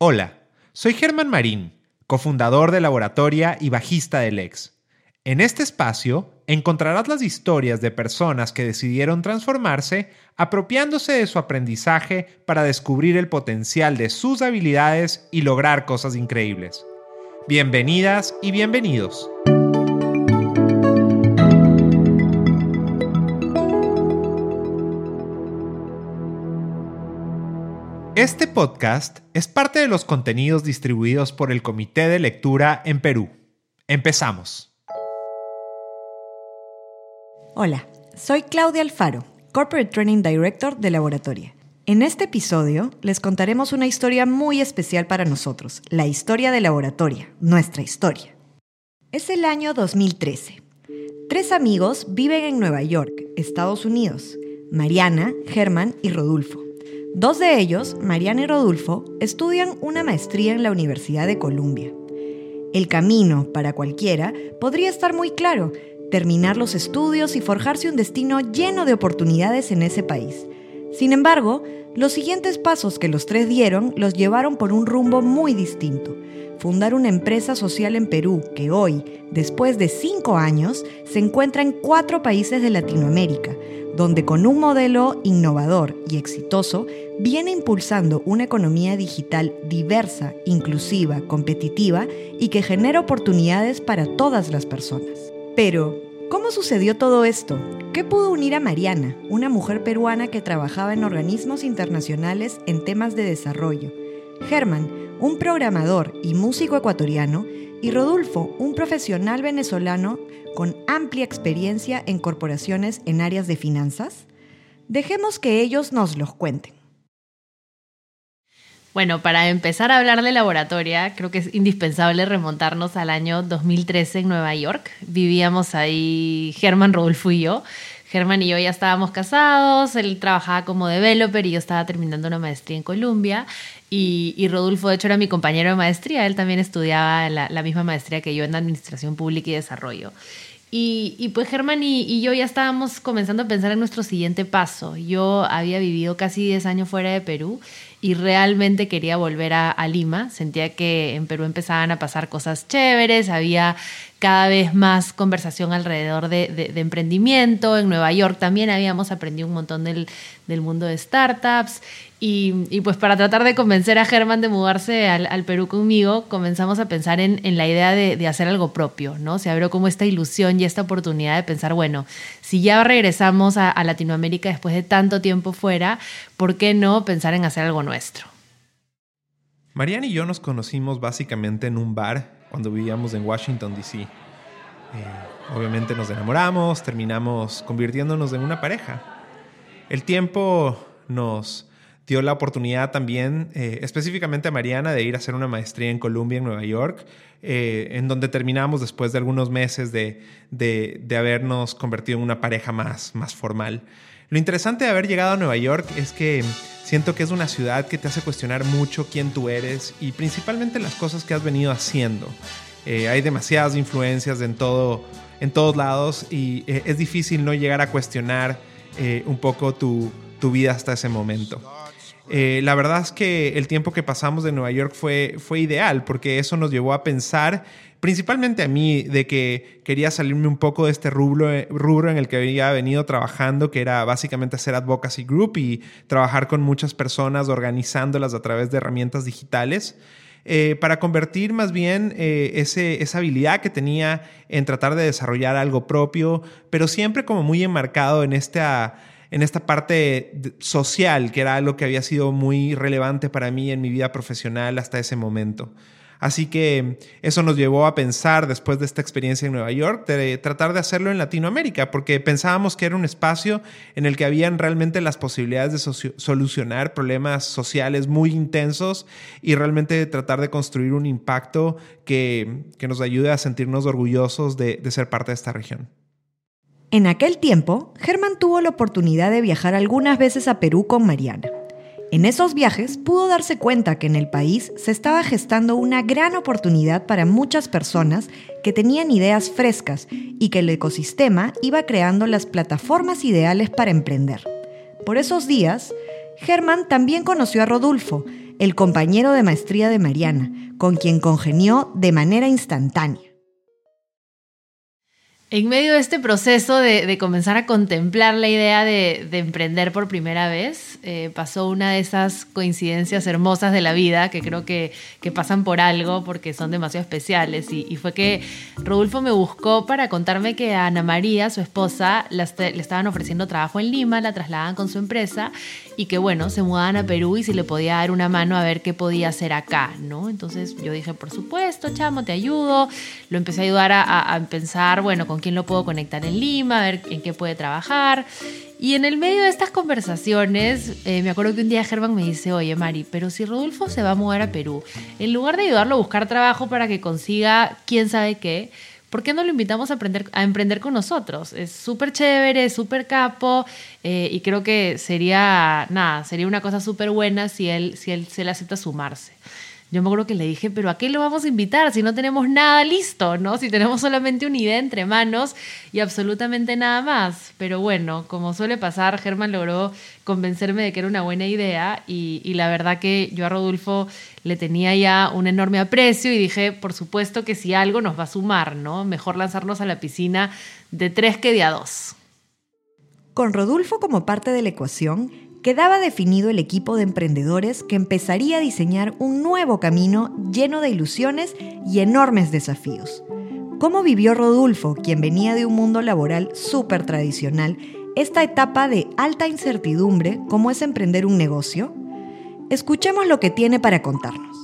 Hola, soy Germán Marín, cofundador de Laboratoria y bajista del Lex. En este espacio encontrarás las historias de personas que decidieron transformarse apropiándose de su aprendizaje para descubrir el potencial de sus habilidades y lograr cosas increíbles. Bienvenidas y bienvenidos. Este podcast es parte de los contenidos distribuidos por el Comité de Lectura en Perú. Empezamos. Hola, soy Claudia Alfaro, Corporate Training Director de Laboratoria. En este episodio les contaremos una historia muy especial para nosotros, la historia de Laboratoria, nuestra historia. Es el año 2013. Tres amigos viven en Nueva York, Estados Unidos, Mariana, Germán y Rodolfo. Dos de ellos, Mariana y Rodolfo, estudian una maestría en la Universidad de Columbia. El camino, para cualquiera, podría estar muy claro, terminar los estudios y forjarse un destino lleno de oportunidades en ese país. Sin embargo, los siguientes pasos que los tres dieron los llevaron por un rumbo muy distinto. Fundar una empresa social en Perú que hoy, después de cinco años, se encuentra en cuatro países de Latinoamérica, donde con un modelo innovador y exitoso viene impulsando una economía digital diversa, inclusiva, competitiva y que genera oportunidades para todas las personas. Pero, ¿cómo sucedió todo esto? ¿Qué pudo unir a Mariana, una mujer peruana que trabajaba en organismos internacionales en temas de desarrollo? Germán, un programador y músico ecuatoriano, y Rodolfo, un profesional venezolano con amplia experiencia en corporaciones en áreas de finanzas? Dejemos que ellos nos los cuenten. Bueno, para empezar a hablar de laboratoria, creo que es indispensable remontarnos al año 2013 en Nueva York. Vivíamos ahí Germán, Rodolfo y yo. Germán y yo ya estábamos casados, él trabajaba como developer y yo estaba terminando una maestría en Colombia. Y, Rodolfo, de hecho, era mi compañero de maestría, él también estudiaba la, misma maestría que yo en Administración Pública y Desarrollo. Y, pues Germán y, yo ya estábamos comenzando a pensar en nuestro siguiente paso. Yo había vivido casi 10 años fuera de Perú y realmente quería volver a, Lima. Sentía que en Perú empezaban a pasar cosas chéveres, había cada vez más conversación alrededor de, emprendimiento. En Nueva York también habíamos aprendido un montón del, mundo de startups y, pues para tratar de convencer a Germán de mudarse al, Perú conmigo, comenzamos a pensar en, la idea de, hacer algo propio, ¿no? Se abrió como esta ilusión y esta oportunidad de pensar, bueno, si ya regresamos a, Latinoamérica después de tanto tiempo fuera, ¿por qué no pensar en hacer algo Mariana y yo nos conocimos básicamente en un bar cuando vivíamos en Washington, D.C. Eh, obviamente nos enamoramos, terminamos convirtiéndonos en una pareja. El tiempo nos dio la oportunidad también, eh, específicamente a Mariana, de ir a hacer una maestría en Columbia, en Nueva York, eh, en donde terminamos después de algunos meses de, de, habernos convertido en una pareja más, más formal. Lo interesante de haber llegado a Nueva York es que siento que es una ciudad que te hace cuestionar mucho quién tú eres y principalmente las cosas que has venido haciendo. Eh, hay demasiadas influencias en, todo, en todos lados y es difícil no llegar a cuestionar un poco tu, tu vida hasta ese momento. Eh, la verdad es que el tiempo que pasamos de Nueva York fue, fue ideal porque eso nos llevó a pensar, principalmente a mí, de que quería salirme un poco de este rubro, rubro en el que había venido trabajando, que era básicamente hacer advocacy group y trabajar con muchas personas, organizándolas a través de herramientas digitales. Eh, para convertir más bien eh, esa habilidad que tenía en tratar de desarrollar algo propio, pero siempre como muy enmarcado en esta en esta parte social, que era algo que había sido muy relevante para mí en mi vida profesional hasta ese momento. Así que eso nos llevó a pensar, después de esta experiencia en Nueva York, de tratar de hacerlo en Latinoamérica, porque pensábamos que era un espacio en el que habían realmente las posibilidades de solucionar problemas sociales muy intensos y realmente tratar de construir un impacto que, nos ayude a sentirnos orgullosos de ser parte de esta región. En aquel tiempo, Germán tuvo la oportunidad de viajar algunas veces a Perú con Mariana. En esos viajes pudo darse cuenta que en el país se estaba gestando una gran oportunidad para muchas personas que tenían ideas frescas y que el ecosistema iba creando las plataformas ideales para emprender. Por esos días, Germán también conoció a Rodolfo, el compañero de maestría de Mariana, con quien congenió de manera instantánea. En medio de este proceso de, comenzar a contemplar la idea de, emprender por primera vez, eh, pasó una de esas coincidencias hermosas de la vida que creo que, pasan por algo porque son demasiado especiales. Y, fue que Rodolfo me buscó para contarme que a Ana María, su esposa, le estaban ofreciendo trabajo en Lima, la trasladaban con su empresa y que bueno, se mudaban a Perú y si le podía dar una mano a ver qué podía hacer acá, ¿no? Entonces yo dije, por supuesto, chamo, te ayudo. Lo empecé a ayudar a, a pensar, bueno, con quién lo puedo conectar en Lima, a ver en qué puede trabajar. Y en el medio de estas conversaciones, eh, me acuerdo que un día Germán me dice, oye Mari, pero si Rodolfo se va a mudar a Perú, en lugar de ayudarlo a buscar trabajo para que consiga quién sabe qué, ¿por qué no lo invitamos a, aprender, a emprender con nosotros? Es súper chévere, súper capo eh, y creo que sería, nada, sería una cosa súper buena si él, si él se le acepta sumarse. Yo me acuerdo que le dije, pero ¿a qué lo vamos a invitar si no tenemos nada listo, ¿no? Si tenemos solamente una idea entre manos y absolutamente nada más. Pero bueno, como suele pasar, Germán logró convencerme de que era una buena idea y, la verdad que yo a Rodolfo le tenía ya un enorme aprecio y dije, por supuesto que si algo nos va a sumar, ¿no? Mejor lanzarnos a la piscina de tres que de a dos. Con Rodolfo como parte de la ecuación, quedaba definido el equipo de emprendedores que empezaría a diseñar un nuevo camino lleno de ilusiones y enormes desafíos. ¿Cómo vivió Rodolfo, quien venía de un mundo laboral súper tradicional, esta etapa de alta incertidumbre como es emprender un negocio? Escuchemos lo que tiene para contarnos.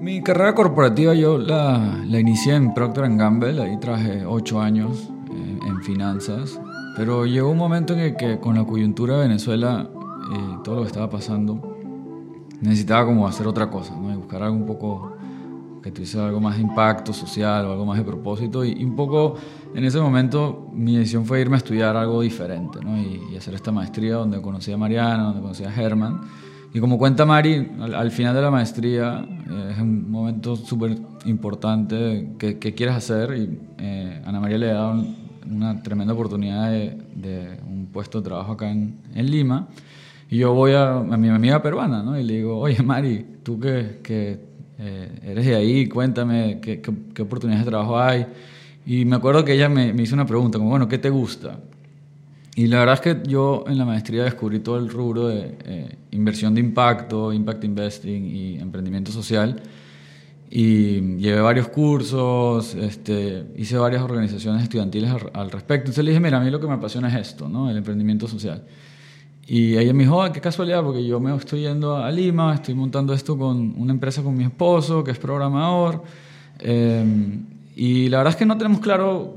Mi carrera corporativa yo la, inicié en Procter Gamble, ahí traje ocho años en, eh, en finanzas, pero llegó un momento en el que con la coyuntura de Venezuela eh, todo lo que estaba pasando, necesitaba como hacer otra cosa, ¿no? Y buscar algo un poco que tuviese algo más de impacto social o algo más de propósito. Y, un poco en ese momento mi decisión fue irme a estudiar algo diferente ¿no? y, hacer esta maestría donde conocí a Mariana, donde conocí a Germán. Y como cuenta Mari, al, final de la maestría eh, es un momento súper importante que, quieres hacer y eh, Ana María le ha dado una tremenda oportunidad de, de, un puesto de trabajo acá en, en Lima. Y yo voy a, a mi amiga peruana, ¿no? Y le digo, oye, Mari, tú que, que eh, eres de ahí, cuéntame qué, qué, oportunidades de trabajo hay. Y me acuerdo que ella me, me, hizo una pregunta, como, bueno, ¿qué te gusta? Y la verdad es que yo en la maestría descubrí todo el rubro de eh, inversión de impacto, impact investing y emprendimiento social. Y llevé varios cursos, este, hice varias organizaciones estudiantiles al, al, respecto. Entonces le dije, mira, a mí lo que me apasiona es esto, ¿no? El emprendimiento social. Y ella me dijo, qué casualidad, porque yo me estoy yendo a Lima, estoy montando esto con una empresa con mi esposo, que es programador. Em, y la verdad es que no tenemos claro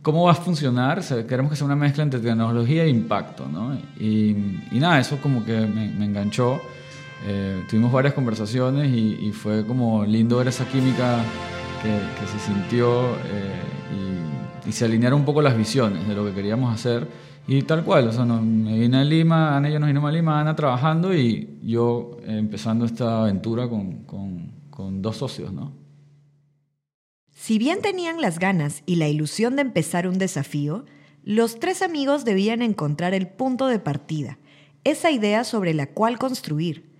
cómo va a funcionar. queremos que sea una mezcla entre tecnología e impacto. ¿no? Y, y, nada, eso como que me, enganchó. Eh, tuvimos varias conversaciones y, y, fue como lindo ver esa química que, que se sintió eh, y, se alinearon un poco las visiones de lo que queríamos hacer. Y tal cual, o sea, me vine a Lima, Ana y yo nos vinimos a Lima, Ana trabajando y yo empezando esta aventura con, con, con dos socios, ¿no? Si bien tenían las ganas y la ilusión de empezar un desafío, los tres amigos debían encontrar el punto de partida, esa idea sobre la cual construir.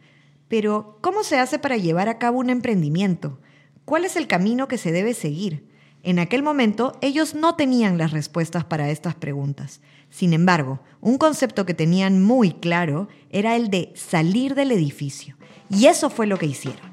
Pero, ¿cómo se hace para llevar a cabo un emprendimiento? ¿Cuál es el camino que se debe seguir? En aquel momento, ellos no tenían las respuestas para estas preguntas. Sin embargo, un concepto que tenían muy claro era el de salir del edificio. Y eso fue lo que hicieron.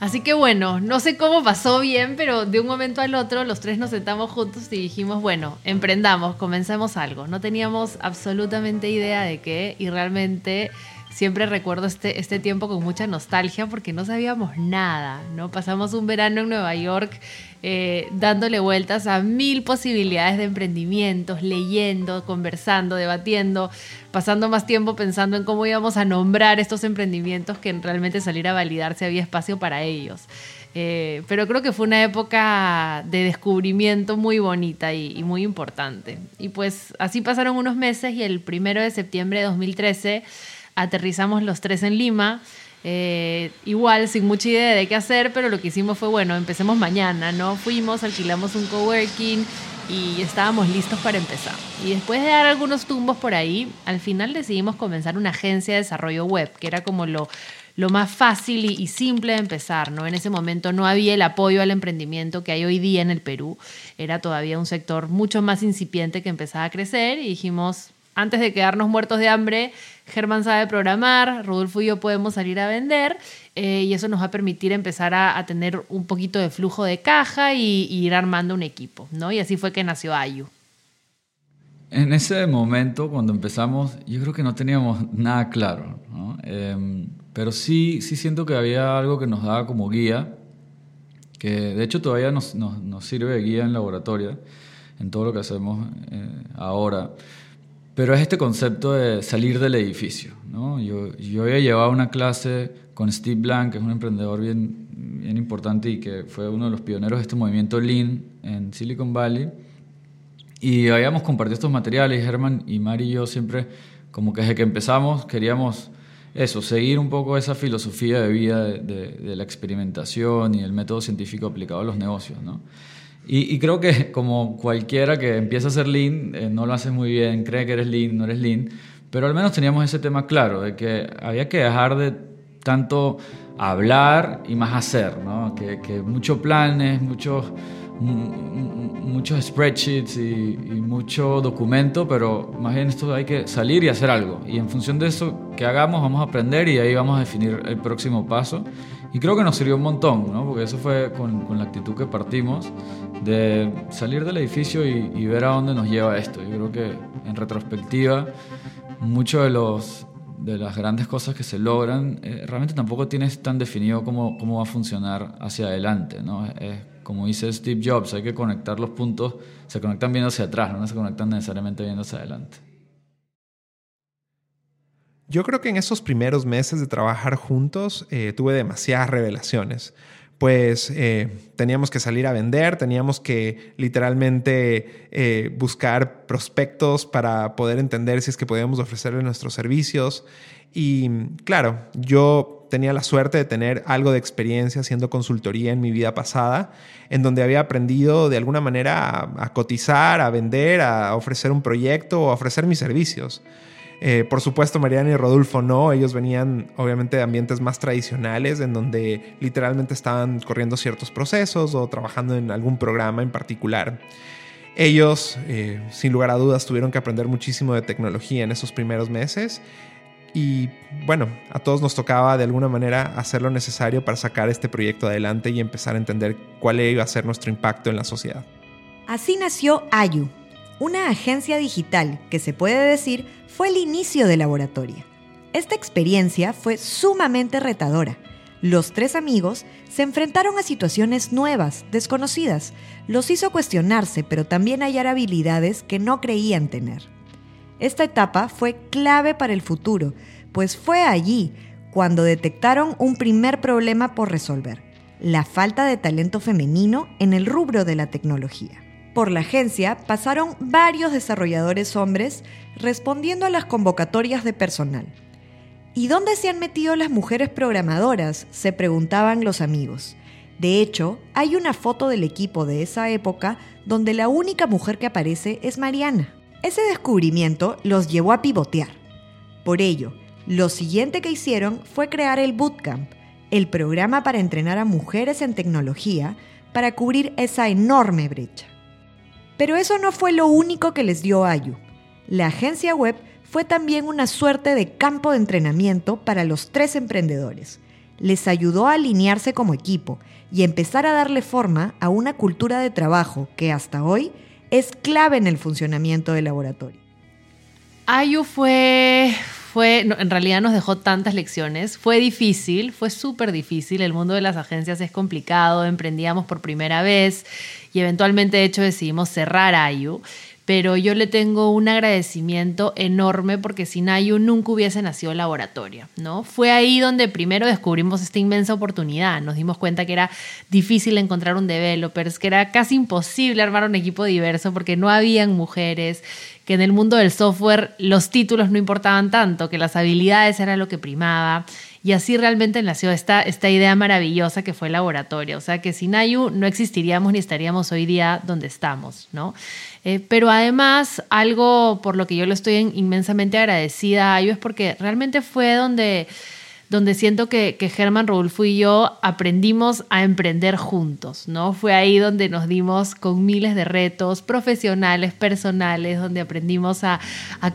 Así que bueno, no sé cómo pasó bien, pero de un momento al otro los tres nos sentamos juntos y dijimos, bueno, emprendamos, comencemos algo. No teníamos absolutamente idea de qué y realmente siempre recuerdo este, este tiempo con mucha nostalgia porque no sabíamos nada, ¿no? Pasamos un verano en Nueva York eh, dándole vueltas a mil posibilidades de emprendimientos, leyendo, conversando, debatiendo, pasando más tiempo pensando en cómo íbamos a nombrar estos emprendimientos que realmente salir a validar si había espacio para ellos. Eh, pero creo que fue una época de descubrimiento muy bonita y, y, muy importante. Y pues así pasaron unos meses y el primero de septiembre de 2013 aterrizamos los tres en Lima. Eh, igual, sin mucha idea de qué hacer, pero lo que hicimos fue, bueno, empecemos mañana, ¿no? Fuimos, alquilamos un coworking, y estábamos listos para empezar. Y después de dar algunos tumbos por ahí, al final decidimos comenzar una agencia de desarrollo web, que era como lo, lo más fácil y, simple de empezar, ¿no? En ese momento no había el apoyo al emprendimiento que hay hoy día en el Perú. Era todavía un sector mucho más incipiente que empezaba a crecer y dijimos, antes de quedarnos muertos de hambre, Germán sabe programar, Rodolfo y yo podemos salir a vender eh, y eso nos va a permitir empezar a, tener un poquito de flujo de caja y, ir armando un equipo, ¿no? Y así fue que nació Ayu. En ese momento, cuando empezamos, yo creo que no teníamos nada claro. Em, pero sí, sí siento que había algo que nos daba como guía, que de hecho todavía nos, nos, sirve de guía en laboratorio, en todo lo que hacemos eh, ahora. Pero es este concepto de salir del edificio. ¿no? Yo, yo había llevado una clase con Steve Blank, que es un emprendedor bien, bien importante y que fue uno de los pioneros de este movimiento Lean en Silicon Valley. Y habíamos compartido estos materiales, Herman y Mari y yo siempre, como que desde que empezamos, queríamos eso, seguir un poco esa filosofía de vida de, la experimentación y el método científico aplicado a los negocios, ¿no? Y, creo que como cualquiera que empieza a ser lean, eh, no lo hace muy bien, cree que eres lean, no eres lean, pero al menos teníamos ese tema claro, de que había que dejar de tanto hablar y más hacer, ¿no? Que, que muchos planes, muchos muchos spreadsheets y, mucho documento, pero más bien esto hay que salir y hacer algo. Y en función de eso que hagamos, vamos a aprender y ahí vamos a definir el próximo paso. Y creo que nos sirvió un montón, ¿no? porque eso fue con, la actitud que partimos, de salir del edificio y, ver a dónde nos lleva esto. Yo creo que en retrospectiva, muchos de de las grandes cosas que se logran, eh, realmente tampoco tienes tan definido cómo, cómo va a funcionar hacia adelante. ¿no? Es, como dice Steve Jobs, hay que conectar los puntos, se conectan viendo hacia atrás, no se conectan necesariamente viendo hacia adelante. Yo creo que en esos primeros meses de trabajar juntos eh, tuve demasiadas revelaciones pues eh, teníamos que salir a vender, teníamos que literalmente eh, buscar prospectos para poder entender si es que podíamos ofrecerle nuestros servicios. Y claro, yo tenía la suerte de tener algo de experiencia haciendo consultoría en mi vida pasada, en donde había aprendido de alguna manera a, a cotizar, a vender, a ofrecer un proyecto o a ofrecer mis servicios. Eh, por supuesto, Mariana y Rodolfo no, ellos venían obviamente de ambientes más tradicionales en donde literalmente estaban corriendo ciertos procesos o trabajando en algún programa en particular. Ellos, eh, sin lugar a dudas, tuvieron que aprender muchísimo de tecnología en esos primeros meses y bueno, a todos nos tocaba de alguna manera hacer lo necesario para sacar este proyecto adelante y empezar a entender cuál iba a ser nuestro impacto en la sociedad. Así nació Ayu, una agencia digital que se puede decir fue el inicio de Laboratoria. Esta experiencia fue sumamente retadora. Los tres amigos se enfrentaron a situaciones nuevas, desconocidas. Los hizo cuestionarse, pero también hallar habilidades que no creían tener. Esta etapa fue clave para el futuro, pues fue allí cuando detectaron un primer problema por resolver, la falta de talento femenino en el rubro de la tecnología. Por la agencia pasaron varios desarrolladores hombres respondiendo a las convocatorias de personal. ¿Y dónde se han metido las mujeres programadoras? se preguntaban los amigos. De hecho, hay una foto del equipo de esa época donde la única mujer que aparece es Mariana. Ese descubrimiento los llevó a pivotear. Por ello, lo siguiente que hicieron fue crear el Bootcamp, el programa para entrenar a mujeres en tecnología para cubrir esa enorme brecha. Pero eso no fue lo único que les dio Ayu. La agencia web fue también una suerte de campo de entrenamiento para los tres emprendedores. Les ayudó a alinearse como equipo y empezar a darle forma a una cultura de trabajo que hasta hoy es clave en el funcionamiento del laboratorio. Ayu fue, fue, en realidad nos dejó tantas lecciones. Fue difícil, fue súper difícil. El mundo de las agencias es complicado. Emprendíamos por primera vez y eventualmente, de hecho, decidimos cerrar Ayu. Pero yo le tengo un agradecimiento enorme porque sin Ayu nunca hubiese nacido el laboratorio, ¿no? Fue ahí donde primero descubrimos esta inmensa oportunidad. Nos dimos cuenta que era difícil encontrar un developer, que era casi imposible armar un equipo diverso porque no habían mujeres, que en el mundo del software los títulos no importaban tanto, que las habilidades era lo que primaba Y así realmente nació esta, esta idea maravillosa que fue el laboratorio. O sea que sin Ayu no existiríamos ni estaríamos hoy día donde estamos, ¿no? Eh, pero además, algo por lo que yo le estoy inmensamente agradecida a Ayu es porque realmente fue donde donde siento que, que Germán Rodolfo y yo aprendimos a emprender juntos, ¿no? Fue ahí donde nos dimos con miles de retos profesionales, personales, donde aprendimos a,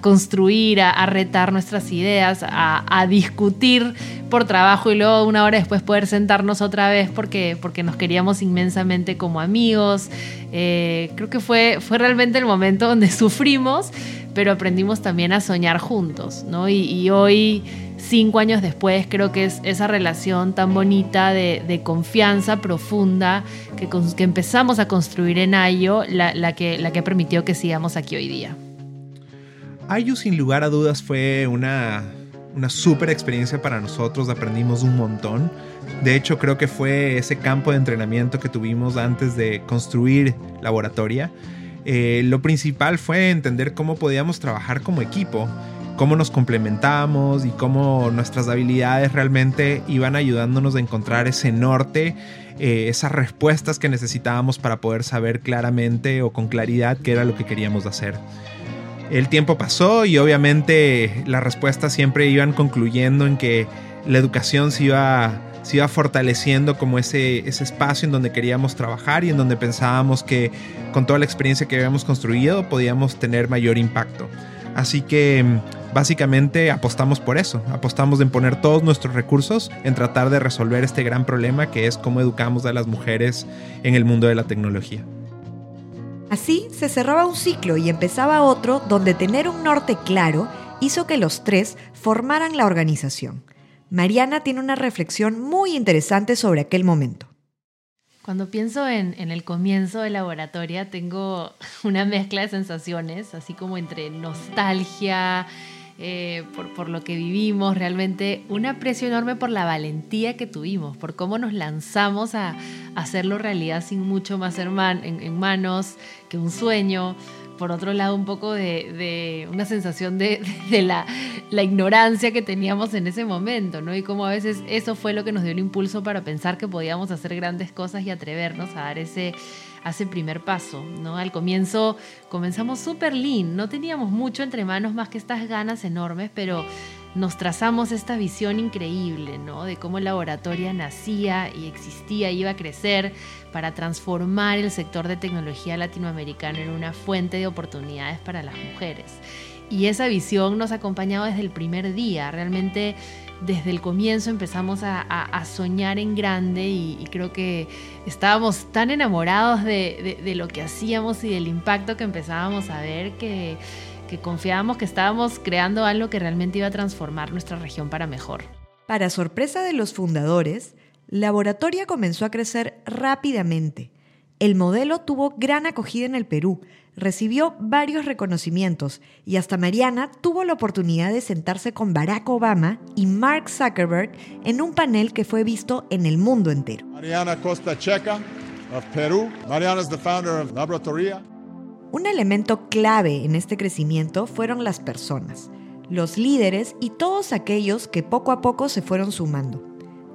construir, a, retar nuestras ideas, a, discutir por trabajo y luego una hora después poder sentarnos otra vez porque, porque nos queríamos inmensamente como amigos. Eh, creo que fue, fue realmente el momento donde sufrimos, pero aprendimos también a soñar juntos, ¿no? y hoy cinco años después, creo que es esa relación tan bonita de, confianza profunda que, que, empezamos a construir en Ayo la, que, la que permitió que sigamos aquí hoy día. Ayo sin lugar a dudas fue una, una súper experiencia para nosotros, aprendimos un montón. De hecho, creo que fue ese campo de entrenamiento que tuvimos antes de construir laboratoria. Eh, lo principal fue entender cómo podíamos trabajar como equipo cómo nos complementamos y cómo nuestras habilidades realmente iban ayudándonos a encontrar ese norte, eh, esas respuestas que necesitábamos para poder saber claramente o con claridad qué era lo que queríamos hacer. El tiempo pasó y obviamente las respuestas siempre iban concluyendo en que la educación se iba, se iba fortaleciendo como ese, ese espacio en donde queríamos trabajar y en donde pensábamos que con toda la experiencia que habíamos construido podíamos tener mayor impacto. Así que básicamente apostamos por eso, apostamos en poner todos nuestros recursos en tratar de resolver este gran problema que es cómo educamos a las mujeres en el mundo de la tecnología. Así se cerraba un ciclo y empezaba otro donde tener un norte claro hizo que los tres formaran la organización. Mariana tiene una reflexión muy interesante sobre aquel momento. Cuando pienso en, el comienzo de laboratoria, tengo una mezcla de sensaciones, así como entre nostalgia, eh, por, lo que vivimos, realmente un aprecio enorme por la valentía que tuvimos, por cómo nos lanzamos a, hacerlo realidad sin mucho más en manos que un sueño por otro lado un poco de, una sensación de, la, ignorancia que teníamos en ese momento, ¿no? Y como a veces eso fue lo que nos dio el impulso para pensar que podíamos hacer grandes cosas y atrevernos a dar ese, ese primer paso, ¿no? Al comienzo comenzamos súper lean, no teníamos mucho entre manos más que estas ganas enormes, pero nos trazamos esta visión increíble, ¿no? De cómo el laboratorio nacía y existía, iba a crecer para transformar el sector de tecnología latinoamericano en una fuente de oportunidades para las mujeres. Y esa visión nos ha acompañado desde el primer día. Realmente desde el comienzo empezamos a, soñar en grande y, creo que estábamos tan enamorados de, de lo que hacíamos y del impacto que empezábamos a ver que que confiábamos que estábamos creando algo que realmente iba a transformar nuestra región para mejor. Para sorpresa de los fundadores, Laboratoria comenzó a crecer rápidamente. El modelo tuvo gran acogida en el Perú, recibió varios reconocimientos y hasta Mariana tuvo la oportunidad de sentarse con Barack Obama y Mark Zuckerberg en un panel que fue visto en el mundo entero. Mariana Costa Checa, of Perú. Mariana is the founder of Laboratoria. Un elemento clave en este crecimiento fueron las personas, los líderes y todos aquellos que poco a poco se fueron sumando.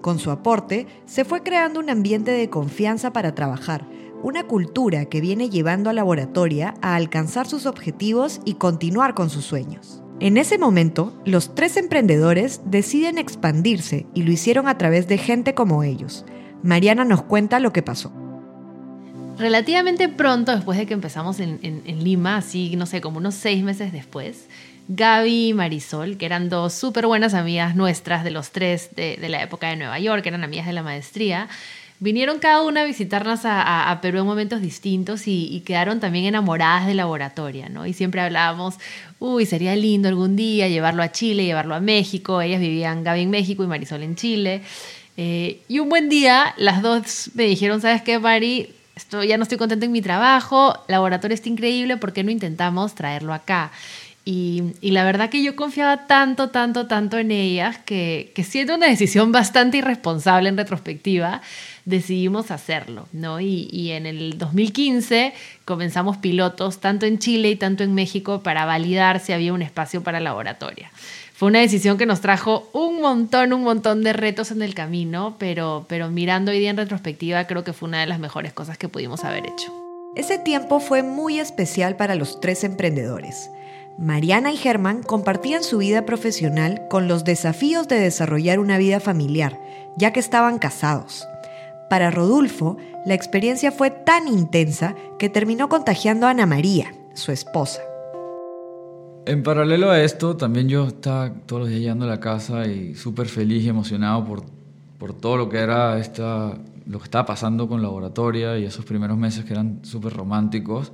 Con su aporte, se fue creando un ambiente de confianza para trabajar, una cultura que viene llevando a Laboratoria a alcanzar sus objetivos y continuar con sus sueños. En ese momento, los tres emprendedores deciden expandirse y lo hicieron a través de gente como ellos. Mariana nos cuenta lo que pasó relativamente pronto, después de que empezamos en, Lima, así, no sé, como unos seis meses después, Gaby y Marisol, que eran dos súper buenas amigas nuestras de los tres de, la época de Nueva York, eran amigas de la maestría, vinieron cada una a visitarnos a, Perú en momentos distintos y, quedaron también enamoradas de laboratoria, ¿no? Y siempre hablábamos, uy, sería lindo algún día llevarlo a Chile, llevarlo a México. Ellas vivían, Gaby en México y Marisol en Chile. Eh, y un buen día, las dos me dijeron, ¿sabes qué, Mari? Ya no estoy contenta en mi trabajo, laboratorio está increíble, ¿por qué no intentamos traerlo acá? Y, la verdad que yo confiaba tanto, tanto, tanto en ellas que, que siendo una decisión bastante irresponsable en retrospectiva, decidimos hacerlo, ¿no? Y, y, en el 2015 comenzamos pilotos tanto en Chile y tanto en México para validar si había un espacio para laboratorio. Fue una decisión que nos trajo un montón, un montón de retos en el camino, pero, pero mirando hoy día en retrospectiva, creo que fue una de las mejores cosas que pudimos haber hecho. Ese tiempo fue muy especial para los tres emprendedores. Mariana y Germán compartían su vida profesional con los desafíos de desarrollar una vida familiar, ya que estaban casados. Para Rodolfo, la experiencia fue tan intensa que terminó contagiando a Ana María, su esposa. En paralelo a esto, también yo estaba todos los días llegando a la casa y súper feliz y emocionado por, por todo lo que era esta, lo que estaba pasando con laboratoria y esos primeros meses que eran súper románticos.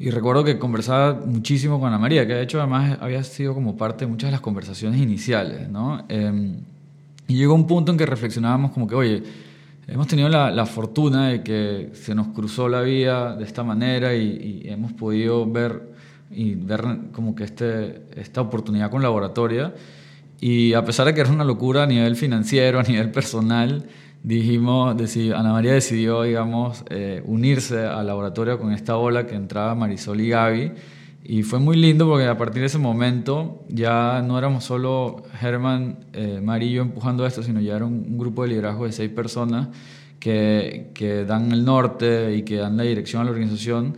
Y recuerdo que conversaba muchísimo con Ana María, que de hecho además había sido como parte de muchas de las conversaciones iniciales. Em, y llegó un punto en que reflexionábamos como que, oye, hemos tenido la, la fortuna de que se nos cruzó la vida de esta manera y, y hemos podido ver y ver como que este, esta oportunidad con laboratoria. Y a pesar de que era una locura a nivel financiero, a nivel personal, dijimos, Ana María decidió, digamos, eh, unirse al laboratorio con esta ola que entraba Marisol y Gaby. Y fue muy lindo porque a partir de ese momento ya no éramos solo Germán, eh, Marillo empujando esto, sino ya era un, un, grupo de liderazgo de seis personas que, que dan el norte y que dan la dirección a la organización.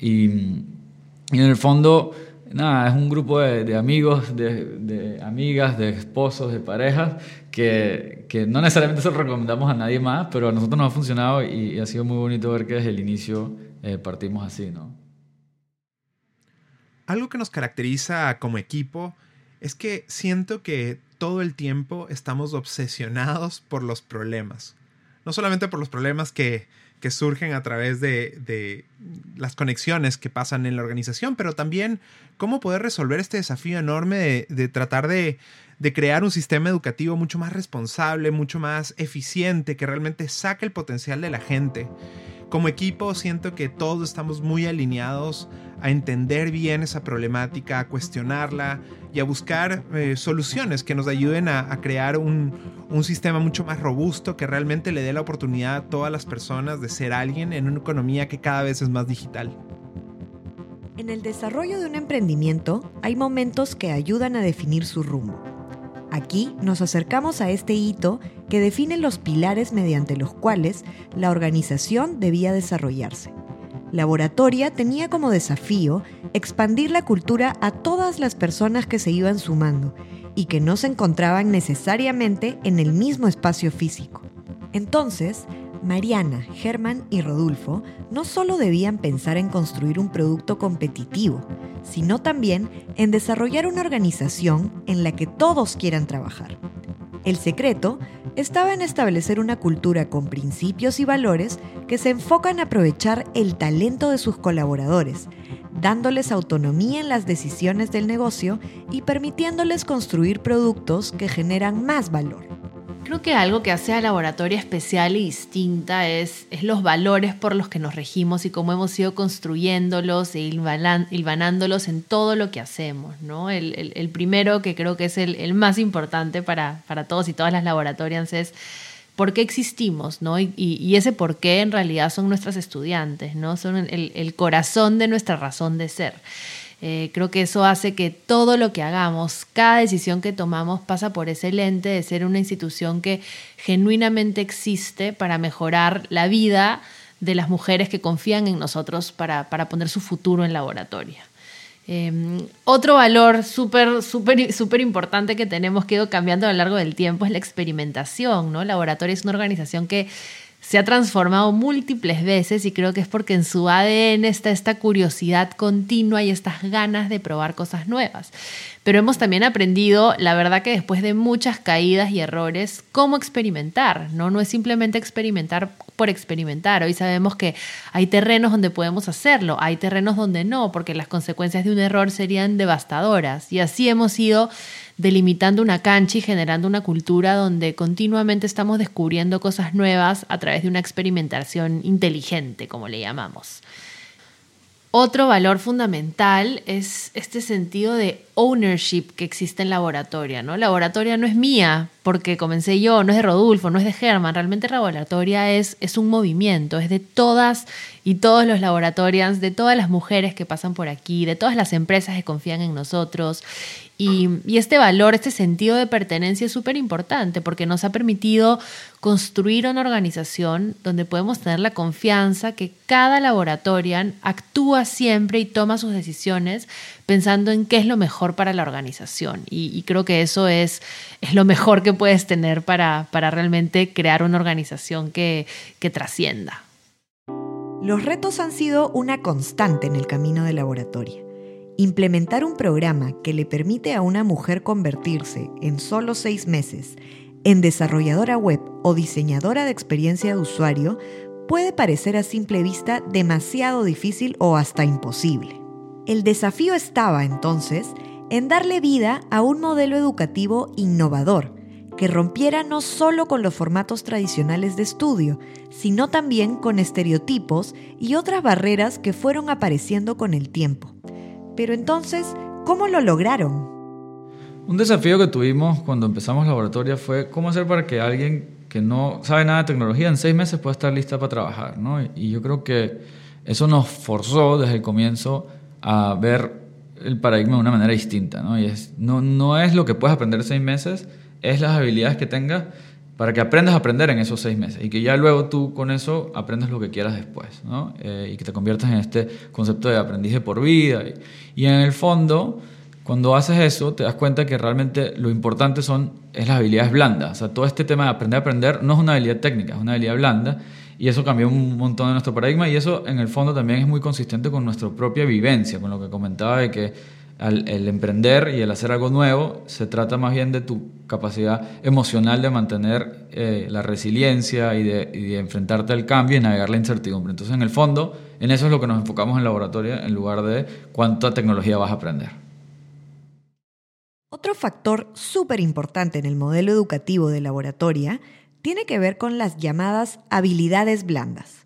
Y, y en el fondo, nada, es un grupo de, amigos, de, amigas, de esposos, de parejas, que, que, no necesariamente se lo recomendamos a nadie más, pero a nosotros nos ha funcionado y, ha sido muy bonito ver que desde el inicio eh, partimos así, ¿no? Algo que nos caracteriza como equipo es que siento que todo el tiempo estamos obsesionados por los problemas. No solamente por los problemas que, que surgen a través de, las conexiones que pasan en la organización, pero también cómo poder resolver este desafío enorme de, tratar de, de, crear un sistema educativo mucho más responsable, mucho más eficiente, que realmente saque el potencial de la gente. Como equipo siento que todos estamos muy alineados a entender bien esa problemática, a cuestionarla y a buscar eh, soluciones que nos ayuden a, crear un, un, sistema mucho más robusto que realmente le dé la oportunidad a todas las personas de ser alguien en una economía que cada vez es más digital. En el desarrollo de un emprendimiento hay momentos que ayudan a definir su rumbo. Aquí nos acercamos a este hito que define los pilares mediante los cuales la organización debía desarrollarse. Laboratoria tenía como desafío expandir la cultura a todas las personas que se iban sumando y que no se encontraban necesariamente en el mismo espacio físico. Entonces, Mariana, Germán y Rodolfo no solo debían pensar en construir un producto competitivo, sino también en desarrollar una organización en la que todos quieran trabajar. El secreto estaba en establecer una cultura con principios y valores que se enfocan en aprovechar el talento de sus colaboradores, dándoles autonomía en las decisiones del negocio y permitiéndoles construir productos que generan más valor. Creo que algo que hace a Laboratoria especial y distinta es, es los valores por los que nos regimos y cómo hemos ido construyéndolos e hilvanándolos en todo lo que hacemos. ¿no? El, primero, que creo que es el, el más importante para, para, todos y todas las laboratorias, es por qué existimos, ¿no? Y, ese por qué en realidad son nuestras estudiantes, ¿no? Son el corazón de nuestra razón de ser. Eh, creo que eso hace que todo lo que hagamos, cada decisión que tomamos pasa por ese lente de ser una institución que genuinamente existe para mejorar la vida de las mujeres que confían en nosotros para, para poner su futuro en laboratorio. Em, otro valor súper, importante que tenemos que ir cambiando a lo largo del tiempo es la experimentación. ¿no? Laboratorio es una organización que se ha transformado múltiples veces y creo que es porque en su ADN está esta curiosidad continua y estas ganas de probar cosas nuevas. Pero hemos también aprendido, la verdad que después de muchas caídas y errores, cómo experimentar, ¿no? No es simplemente experimentar por experimentar. Hoy sabemos que hay terrenos donde podemos hacerlo, hay terrenos donde no, porque las consecuencias de un error serían devastadoras. Y así hemos ido delimitando una cancha y generando una cultura donde continuamente estamos descubriendo cosas nuevas a través de una experimentación inteligente, como le llamamos. Otro valor fundamental es este sentido de ownership que existe en Laboratoria. ¿no? Laboratoria no es mía, porque comencé yo, no es de Rodolfo, no es de Germán. Realmente Laboratoria es, es un movimiento, es de todas y todos los laboratorios, de todas las mujeres que pasan por aquí, de todas las empresas que confían en nosotros. Y, este valor, este sentido de pertenencia es súper importante porque nos ha permitido construir una organización donde podemos tener la confianza que cada laboratorian actúa siempre y toma sus decisiones pensando en qué es lo mejor para la organización. Y, creo que eso es, lo mejor que puedes tener para, para realmente crear una organización que, que trascienda. Los retos han sido una constante en el camino de laboratorio. Implementar un programa que le permite a una mujer convertirse en solo seis meses en desarrolladora web o diseñadora de experiencia de usuario puede parecer a simple vista demasiado difícil o hasta imposible. El desafío estaba entonces en darle vida a un modelo educativo innovador que rompiera no solo con los formatos tradicionales de estudio, sino también con estereotipos y otras barreras que fueron apareciendo con el tiempo. Pero entonces, ¿cómo lo lograron? Un desafío que tuvimos cuando empezamos laboratorio fue cómo hacer para que alguien que no sabe nada de tecnología en seis meses pueda estar lista para trabajar. ¿no? Y yo creo que eso nos forzó desde el comienzo a ver el paradigma de una manera distinta. ¿no? Y es, no, no es lo que puedes aprender en seis meses, es las habilidades que tengas para que aprendas a aprender en esos seis meses y que ya luego tú con eso aprendas lo que quieras después ¿no? Eh, y que te conviertas en este concepto de aprendizaje por vida. Y, en el fondo, cuando haces eso, te das cuenta que realmente lo importante son es las habilidades blandas. O sea, todo este tema de aprender a aprender no es una habilidad técnica, es una habilidad blanda. Y eso cambió un montón de nuestro paradigma y eso en el fondo también es muy consistente con nuestra propia vivencia, con lo que comentaba de que el emprender y el hacer algo nuevo se trata más bien de tu capacidad emocional de mantener eh, la resiliencia y de, enfrentarte al cambio y navegar la incertidumbre. Entonces, en el fondo, en eso es lo que nos enfocamos en laboratorio en lugar de cuánta tecnología vas a aprender. Otro factor súper importante en el modelo educativo de laboratoria tiene que ver con las llamadas habilidades blandas.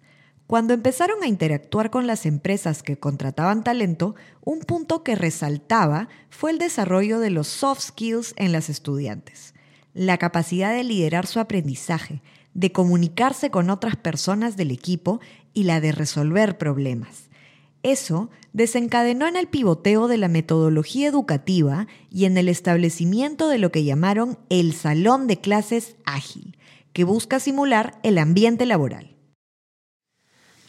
Cuando empezaron a interactuar con las empresas que contrataban talento, un punto que resaltaba fue el desarrollo de los soft skills en las estudiantes. La capacidad de liderar su aprendizaje, de comunicarse con otras personas del equipo y la de resolver problemas. Eso desencadenó en el pivoteo de la metodología educativa y en el establecimiento de lo que llamaron el salón de clases ágil, que busca simular el ambiente laboral.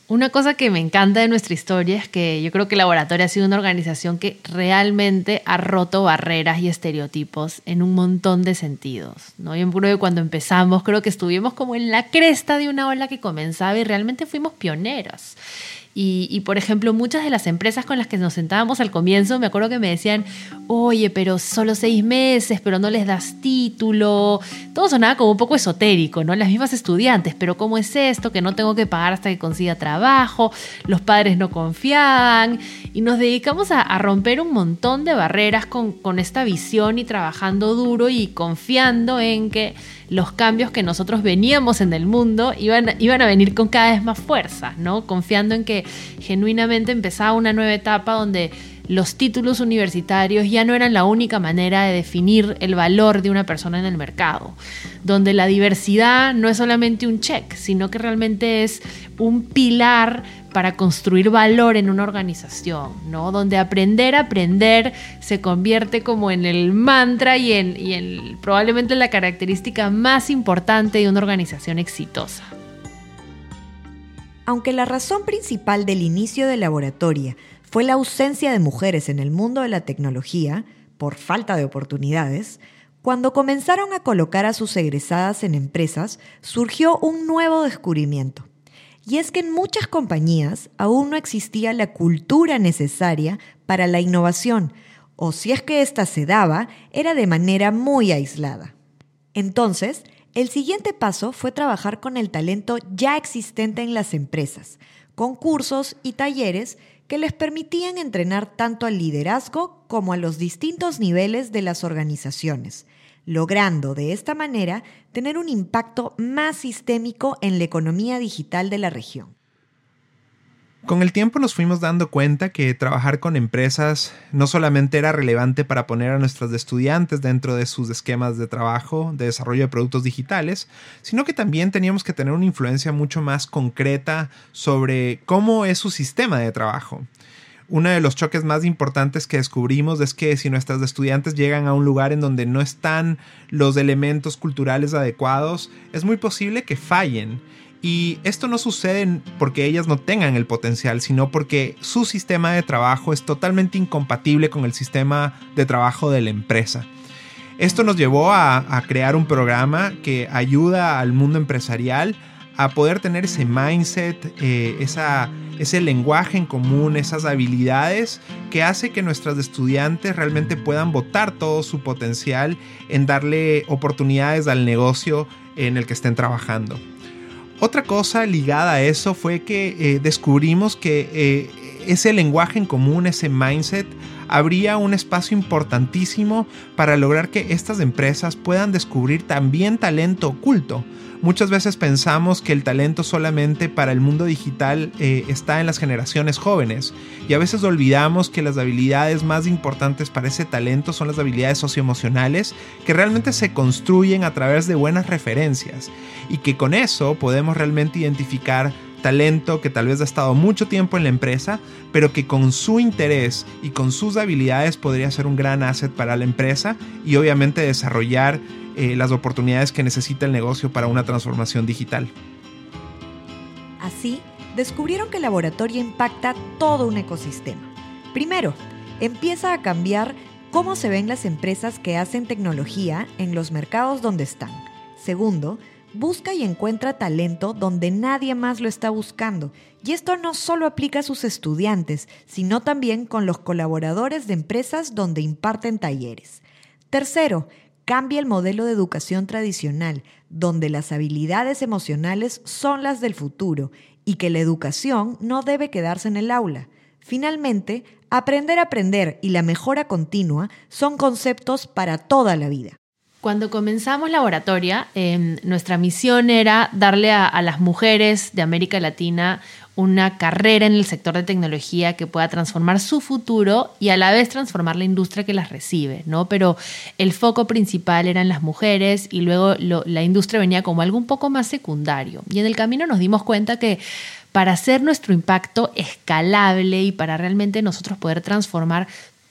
Una cosa que me encanta de nuestra historia es que yo creo que Laboratorio ha sido una organización que realmente ha roto barreras y estereotipos en un montón de sentidos. ¿no? Yo creo que cuando empezamos creo que estuvimos como en la cresta de una ola que comenzaba y realmente fuimos pioneros. Y, por ejemplo, muchas de las empresas con las que nos sentábamos al comienzo, me acuerdo que me decían, oye, pero solo seis meses, pero no les das título. Todo sonaba como un poco esotérico, ¿no? Las mismas estudiantes, pero ¿cómo es esto? Que no tengo que pagar hasta que consiga trabajo, los padres no confiaban. Y nos dedicamos a, romper un montón de barreras con, esta visión y trabajando duro y confiando en que los cambios que nosotros veníamos en el mundo iban, iban a venir con cada vez más fuerza, ¿no? Confiando en que genuinamente empezaba una nueva etapa donde los títulos universitarios ya no eran la única manera de definir el valor de una persona en el mercado, donde la diversidad no es solamente un check, sino que realmente es un pilar para construir valor en una organización, ¿no? Donde aprender aprender se convierte como en el mantra y en, y en probablemente la característica más importante de una organización exitosa. Aunque la razón principal del inicio de laboratoria fue la ausencia de mujeres en el mundo de la tecnología, por falta de oportunidades, cuando comenzaron a colocar a sus egresadas en empresas, surgió un nuevo descubrimiento y es que en muchas compañías aún no existía la cultura necesaria para la innovación, o si es que ésta se daba, era de manera muy aislada. Entonces, el siguiente paso fue trabajar con el talento ya existente en las empresas, con cursos y talleres que les permitían entrenar tanto al liderazgo como a los distintos niveles de las organizaciones, logrando de esta manera tener un impacto más sistémico en la economía digital de la región. Con el tiempo nos fuimos dando cuenta que trabajar con empresas no solamente era relevante para poner a nuestros estudiantes dentro de sus esquemas de trabajo, de desarrollo de productos digitales, sino que también teníamos que tener una influencia mucho más concreta sobre cómo es su sistema de trabajo. uno de los choques más importantes que descubrimos es que si nuestras estudiantes llegan a un lugar en donde no están los elementos culturales adecuados, es muy posible que fallen. Y esto no sucede porque ellas no tengan el potencial, sino porque su sistema de trabajo es totalmente incompatible con el sistema de trabajo de la empresa. Esto nos llevó a, crear un programa que ayuda al mundo empresarial a poder tener ese mindset, eh, ese lenguaje en común, esas habilidades que hace que nuestras estudiantes realmente puedan votar todo su potencial en darle oportunidades al negocio en el que estén trabajando. Otra cosa ligada a eso fue que eh, descubrimos que eh, ese lenguaje en común, ese mindset, habría un espacio importantísimo para lograr que estas empresas puedan descubrir también talento oculto Muchas veces pensamos que el talento solamente para el mundo digital eh, está en las generaciones jóvenes. Y a veces olvidamos que las habilidades más importantes para ese talento son las habilidades socioemocionales que realmente se construyen a través de buenas referencias. Y que con eso podemos realmente identificar talento que tal vez ha estado mucho tiempo en la empresa, pero que con su interés y con sus habilidades podría ser un gran asset para la empresa y obviamente desarrollar eh, las oportunidades que necesita el negocio para una transformación digital. Así, descubrieron que el laboratorio impacta todo un ecosistema. Primero, empieza a cambiar cómo se ven las empresas que hacen tecnología en los mercados donde están. Segundo, busca y encuentra talento donde nadie más lo está buscando. Y esto no solo aplica a sus estudiantes, sino también con los colaboradores de empresas donde imparten talleres. Tercero, cambia el modelo de educación tradicional, donde las habilidades emocionales son las del futuro y que la educación no debe quedarse en el aula. Finalmente, aprender a aprender y la mejora continua son conceptos para toda la vida. Cuando comenzamos Laboratoria, em, nuestra misión era darle a, las mujeres de América Latina una carrera en el sector de tecnología que pueda transformar su futuro y a la vez transformar la industria que las recibe, ¿no? Pero el foco principal eran las mujeres y luego la industria venía como algo un poco más secundario. Y en el camino nos dimos cuenta que para hacer nuestro impacto escalable y para realmente nosotros poder transformar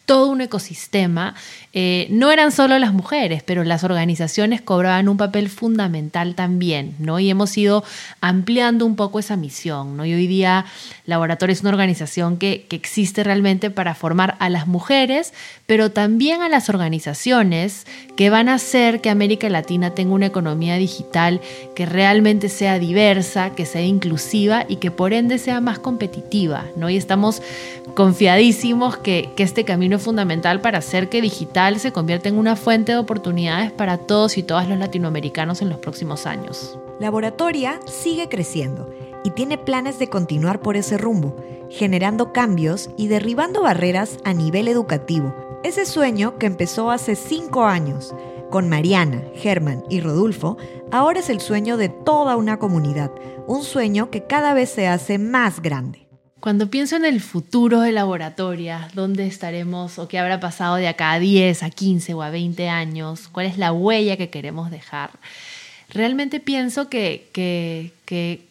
todo un ecosistema. Eh, no eran solo las mujeres, pero las organizaciones cobraban un papel fundamental también, ¿no? Y hemos ido ampliando un poco esa misión, ¿no? Y hoy día Laboratorio es una organización que, que existe realmente para formar a las mujeres, pero también a las organizaciones que van a hacer que América Latina tenga una economía digital que realmente sea diversa, que sea inclusiva y que por ende sea más competitiva, ¿no? Y estamos confiadísimos que, que este camino fundamental para hacer que digital se convierta en una fuente de oportunidades para todos y todas los latinoamericanos en los próximos años. Laboratoria sigue creciendo y tiene planes de continuar por ese rumbo, generando cambios y derribando barreras a nivel educativo. Ese sueño que empezó hace cinco años con Mariana, Germán y Rodolfo, ahora es el sueño de toda una comunidad, un sueño que cada vez se hace más grande. Cuando pienso en el futuro de laboratoria, dónde estaremos o qué habrá pasado de acá a 10, a 15 o a 20 años, cuál es la huella que queremos dejar, realmente pienso que, que,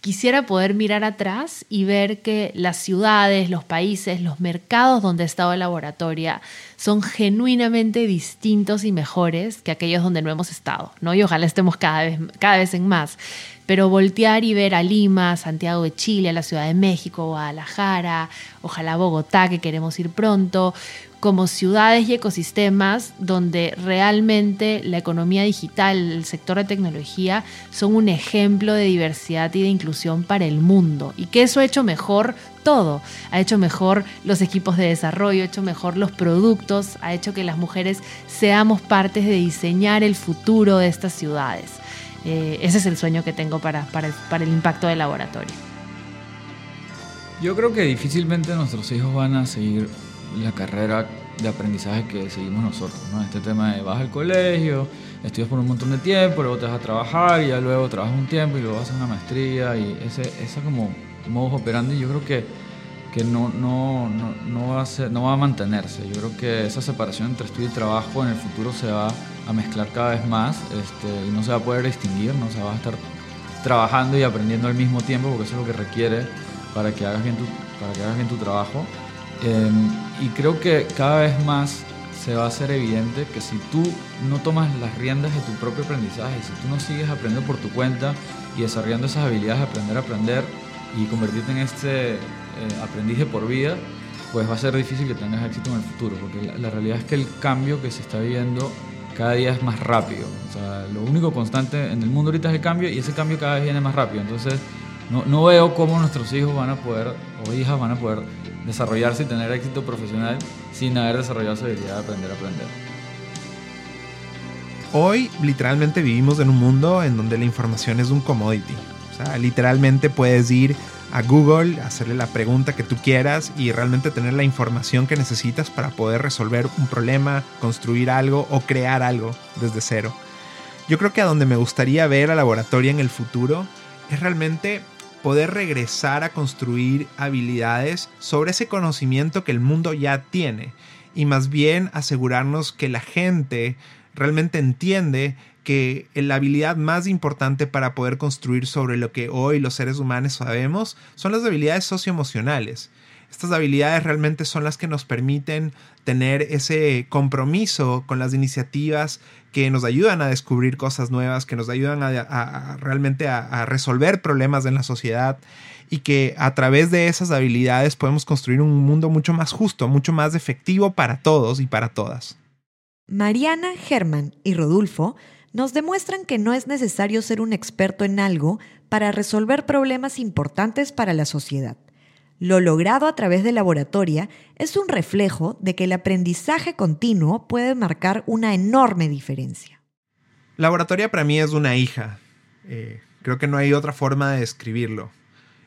quisiera poder mirar atrás y ver que las ciudades, los países, los mercados donde ha estado laboratoria son genuinamente distintos y mejores que aquellos donde no hemos estado, ¿no? Y ojalá estemos cada vez, cada vez en más pero voltear y ver a Lima, Santiago de Chile, a la Ciudad de México, Guadalajara, ojalá Bogotá, que queremos ir pronto, como ciudades y ecosistemas donde realmente la economía digital, el sector de tecnología son un ejemplo de diversidad y de inclusión para el mundo y que eso ha hecho mejor todo, ha hecho mejor los equipos de desarrollo, ha hecho mejor los productos, ha hecho que las mujeres seamos partes de diseñar el futuro de estas ciudades. Eh, ese es el sueño que tengo para, para, el, impacto del laboratorio. Yo creo que difícilmente nuestros hijos van a seguir la carrera de aprendizaje que seguimos nosotros. ¿no? Este tema de vas al colegio, estudias por un montón de tiempo, luego te vas a trabajar y ya luego trabajas un tiempo y luego haces una maestría y ese, ese como modo operandi yo creo que que no, no, no, no, va a no va a mantenerse. Yo creo que esa separación entre estudio y trabajo en el futuro se va a mezclar cada vez más este, y no se va a poder distinguir, no se va a estar trabajando y aprendiendo al mismo tiempo porque eso es lo que requiere para que hagas bien tu, para que hagas bien tu trabajo. Em, y creo que cada vez más se va a hacer evidente que si tú no tomas las riendas de tu propio aprendizaje, si tú no sigues aprendiendo por tu cuenta y desarrollando esas habilidades de aprender a aprender y convertirte en este eh, aprendiz de por vida, pues va a ser difícil que tengas éxito en el futuro, porque la, la, realidad es que el cambio que se está viviendo cada día es más rápido. O sea, lo único constante en el mundo ahorita es el cambio y ese cambio cada vez viene más rápido. Entonces, no, no veo cómo nuestros hijos van a poder, o hijas van a poder desarrollarse y tener éxito profesional sin haber desarrollado esa habilidad de aprender a aprender. Hoy literalmente vivimos en un mundo en donde la información es un commodity. O sea, literalmente puedes ir a Google, hacerle la pregunta que tú quieras y realmente tener la información que necesitas para poder resolver un problema, construir algo o crear algo desde cero. Yo creo que a donde me gustaría ver a laboratorio en el futuro es realmente poder regresar a construir habilidades sobre ese conocimiento que el mundo ya tiene y más bien asegurarnos que la gente realmente entiende que la habilidad más importante para poder construir sobre lo que hoy los seres humanos sabemos son las habilidades socioemocionales. Estas habilidades realmente son las que nos permiten tener ese compromiso con las iniciativas que nos ayudan a descubrir cosas nuevas, que nos ayudan a, realmente a, resolver problemas en la sociedad y que a través de esas habilidades podemos construir un mundo mucho más justo, mucho más efectivo para todos y para todas. Mariana, Germán y Rodolfo nos demuestran que no es necesario ser un experto en algo para resolver problemas importantes para la sociedad. Lo logrado a través de laboratoria es un reflejo de que el aprendizaje continuo puede marcar una enorme diferencia. Laboratoria para mí es una hija. Eh, creo que no hay otra forma de describirlo.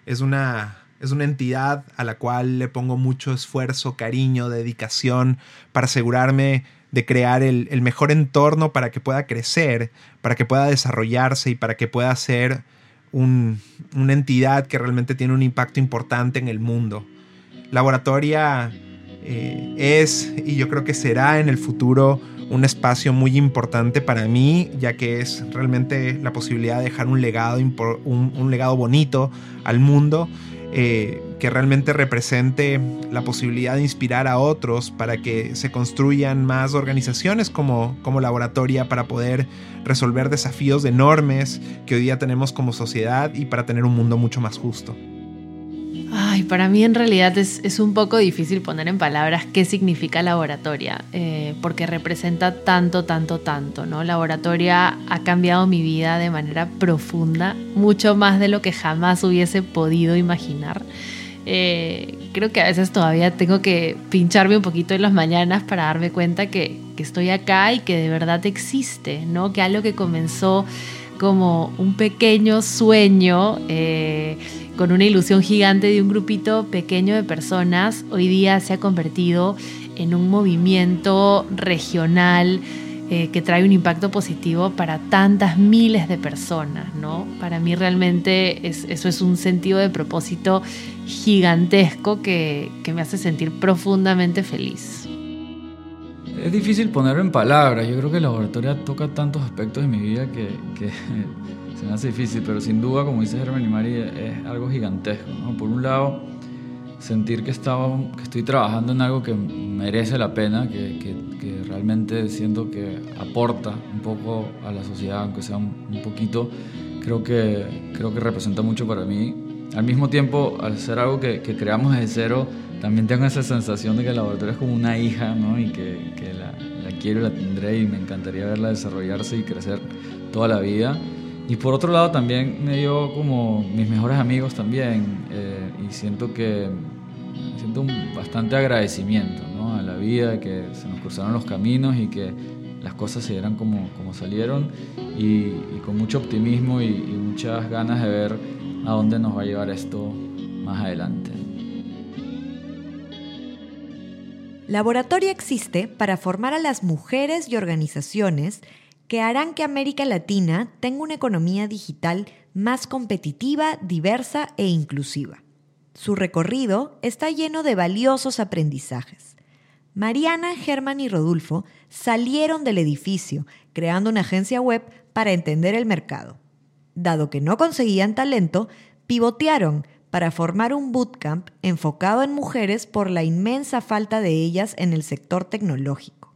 Es una, es una entidad a la cual le pongo mucho esfuerzo, cariño, dedicación para asegurarme de crear el, el mejor entorno para que pueda crecer, para que pueda desarrollarse y para que pueda ser una entidad que realmente tiene un impacto importante en el mundo. Laboratoria eh, es y yo creo que será en el futuro un espacio muy importante para mí, ya que es realmente la posibilidad de dejar un legado, un legado bonito al mundo eh, que realmente represente la posibilidad de inspirar a otros para que se construyan más organizaciones como, como laboratoria para poder resolver desafíos enormes que hoy día tenemos como sociedad y para tener un mundo mucho más justo. Ay, para mí en realidad es, un poco difícil poner en palabras qué significa laboratoria, eh, porque representa tanto, tanto, tanto, ¿no? Laboratoria ha cambiado mi vida de manera profunda, mucho más de lo que jamás hubiese podido imaginar. Eh, creo que a veces todavía tengo que pincharme un poquito en las mañanas para darme cuenta que, estoy acá y que de verdad existe, ¿no? Que algo que comenzó como un pequeño sueño, eh, con una ilusión gigante de un grupito pequeño de personas, hoy día se ha convertido en un movimiento regional eh, que trae un impacto positivo para tantas miles de personas, ¿no? Para mí realmente eso es un sentido de propósito gigantesco que, me hace sentir profundamente feliz. Es difícil ponerlo en palabras. Yo creo que la laboratorio toca tantos aspectos de mi vida que se me hace difícil, pero sin duda, como dice Germán y Mari, es algo gigantesco. Por un lado, sentir que, estaba, que estoy trabajando en algo que merece la pena, que, que, realmente siento que aporta un poco a la sociedad, aunque sea un, poquito, creo que, creo que representa mucho para mí. Al mismo tiempo, al ser algo que, creamos desde cero, también tengo esa sensación de que el laboratorio es como una hija, ¿no? Y que, la, la quiero y la tendré y me encantaría verla desarrollarse y crecer toda la vida. Y por otro lado también me dio como mis mejores amigos también eh, y siento que siento un bastante agradecimiento ¿no? a la vida, que se nos cruzaron los caminos y que las cosas se dieran como, como salieron y, con mucho optimismo y, y muchas ganas de ver a dónde nos va a llevar esto más adelante. Laboratorio existe para formar a las mujeres y organizaciones que harán que América Latina tenga una economía digital más competitiva, diversa e inclusiva. Su recorrido está lleno de valiosos aprendizajes. Mariana, Germán y Rodolfo salieron del edificio creando una agencia web para entender el mercado. Dado que no conseguían talento, pivotearon para formar un bootcamp enfocado en mujeres por la inmensa falta de ellas en el sector tecnológico.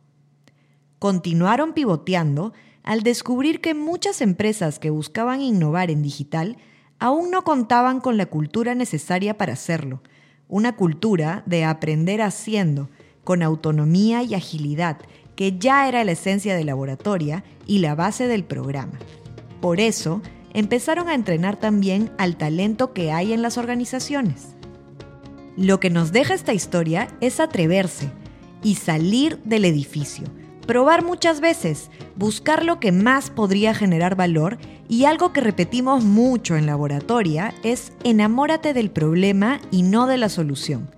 Continuaron pivoteando al descubrir que muchas empresas que buscaban innovar en digital aún no contaban con la cultura necesaria para hacerlo, una cultura de aprender haciendo, con autonomía y agilidad, que ya era la esencia de laboratoria y la base del programa. Por eso, empezaron a entrenar también al talento que hay en las organizaciones. Lo que nos deja esta historia es atreverse y salir del edificio, probar muchas veces, buscar lo que más podría generar valor y algo que repetimos mucho en laboratoria es enamórate del problema y no de la solución.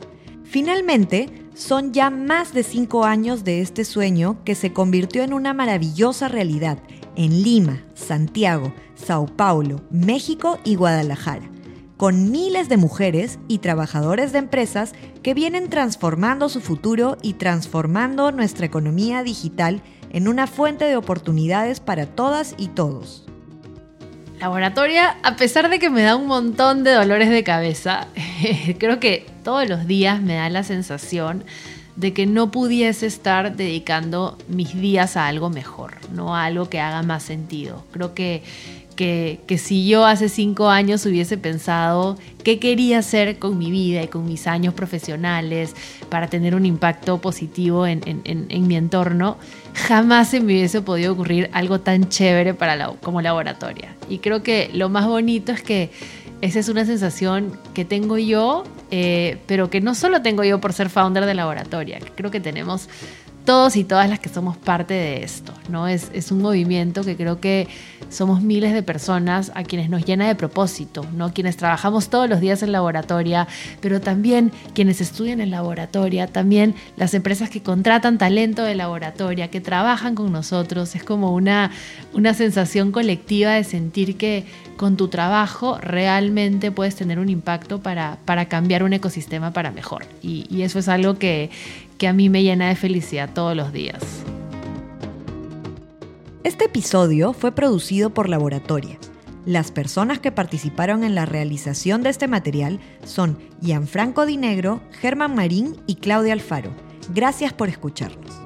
Finalmente, son ya más de cinco años de este sueño que se convirtió en una maravillosa realidad en Lima, Santiago, Sao Paulo, México y Guadalajara, con miles de mujeres y trabajadores de empresas que vienen transformando su futuro y transformando nuestra economía digital en una fuente de oportunidades para todas y todos. Laboratoria, a pesar de que me da un montón de dolores de cabeza, creo que todos los días me da la sensación de que no pudiese estar dedicando mis días a algo mejor, no a algo que haga más sentido. Creo que, que, si yo hace cinco años hubiese pensado qué quería hacer con mi vida y con mis años profesionales para tener un impacto positivo en, mi entorno, jamás se me hubiese podido ocurrir algo tan chévere para como laboratoria. Y creo que lo más bonito es que esa es una sensación que tengo yo, eh, pero que no solo tengo yo por ser founder de laboratoria, creo que tenemos todos y todas las que somos parte de esto, ¿no? Es, un movimiento que creo que somos miles de personas a quienes nos llena de propósito, ¿no? Quienes trabajamos todos los días en laboratoria, pero también quienes estudian en laboratoria, también las empresas que contratan talento de laboratoria, que trabajan con nosotros, es como una, una sensación colectiva de sentir que con tu trabajo realmente puedes tener un impacto para, para cambiar un ecosistema para mejor. Y eso es algo que, que a mí me llena de felicidad todos los días. Este episodio fue producido por Laboratoria. Las personas que participaron en la realización de este material son Gianfranco Dinegro, Germán Marín y Claudia Alfaro. Gracias por escucharnos.